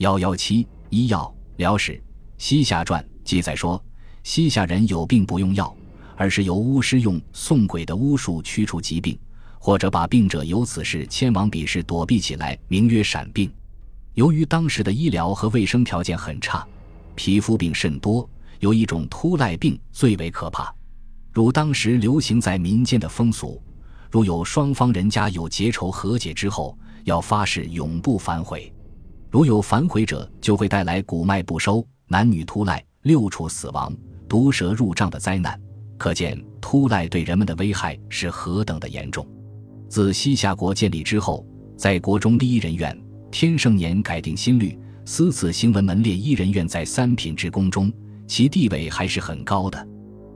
幺幺七医药疗史西夏传记载说，西夏人有病不用药，而是由巫师用送鬼的巫术驱除疾病，或者把病者由此事迁往彼事躲避起来，名曰闪病。由于当时的医疗和卫生条件很差，皮肤病甚多，有一种秃赖病最为可怕。如当时流行在民间的风俗，如有双方人家有结仇和解之后，要发誓永不反悔。如有反悔者，就会带来骨脉不收、男女秃赖、六畜死亡、毒蛇入帐的灾难。可见秃赖对人们的危害是何等的严重。自西夏国建立之后，在国中第一人院，天圣年改定新律，私自行文门列一人院在三品之宫中，其地位还是很高的。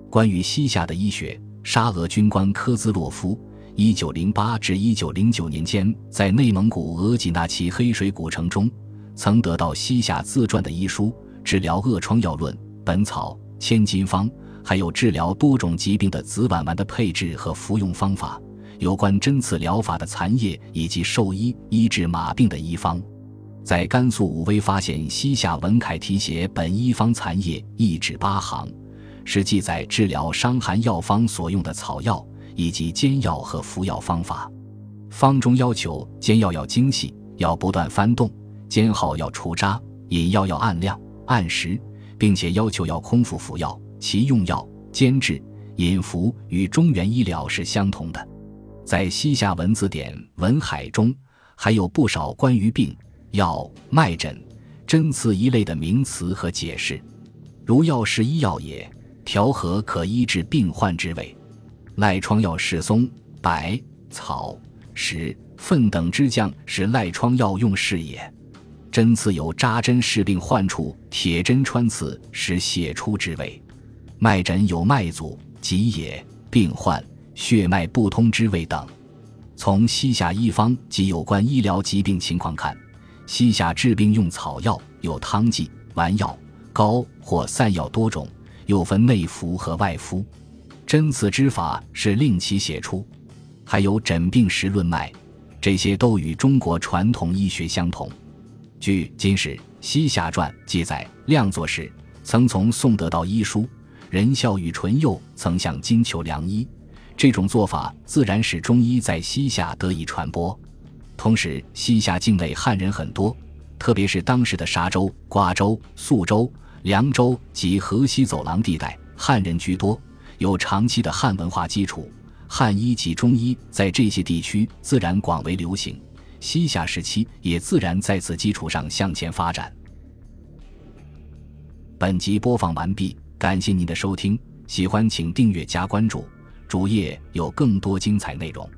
关于西夏的医学，沙俄军官科兹洛夫。一九零八至一九零九年间，在内蒙古额济纳旗黑水古城中，曾得到西夏自传的医书，治疗恶疮药论、本草、千金方，还有治疗多种疾病的紫菀丸的配制和服用方法，有关针刺疗法的残液，以及兽医医治马病的医方。在甘肃武威发现西夏文楷题写本医方残液一纸八行，是记载治疗伤寒药方所用的草药。以及煎药和服药方法，方中要求煎药要精细，要不断翻动；煎好要除渣，饮药要按量按时，并且要求要空腹服药。其用药、煎制、饮服与中原医疗是相同的。在西夏文字典《文海》中，还有不少关于病、药、脉诊、针刺一类的名词和解释。如药是医药也，调和可医治病患之味。赖疮药是松、柏、草、石、粪等之酱，是赖疮药用事也。针刺有扎针视病患处，铁针穿刺使血出之味。脉诊有脉阻、急也、病患血脉不通之味等。从西夏医方及有关医疗疾病情况看，西夏治病用草药有汤剂、丸药、膏或散药多种，又分内服和外敷。针刺之法是令其写出，还有诊病时论脉，这些都与中国传统医学相同。据《金史·西夏传》记载，亮作时曾从宋得到医书，仁孝与淳佑曾向金求良医。这种做法自然使中医在西夏得以传播。同时，西夏境内汉人很多，特别是当时的沙州、瓜州、肃州、凉州及河西走廊地带，汉人居多。有长期的汉文化基础，汉医及中医在这些地区自然广为流行。西夏时期也自然在此基础上向前发展。本集播放完毕，感谢您的收听，喜欢请订阅加关注，主页有更多精彩内容。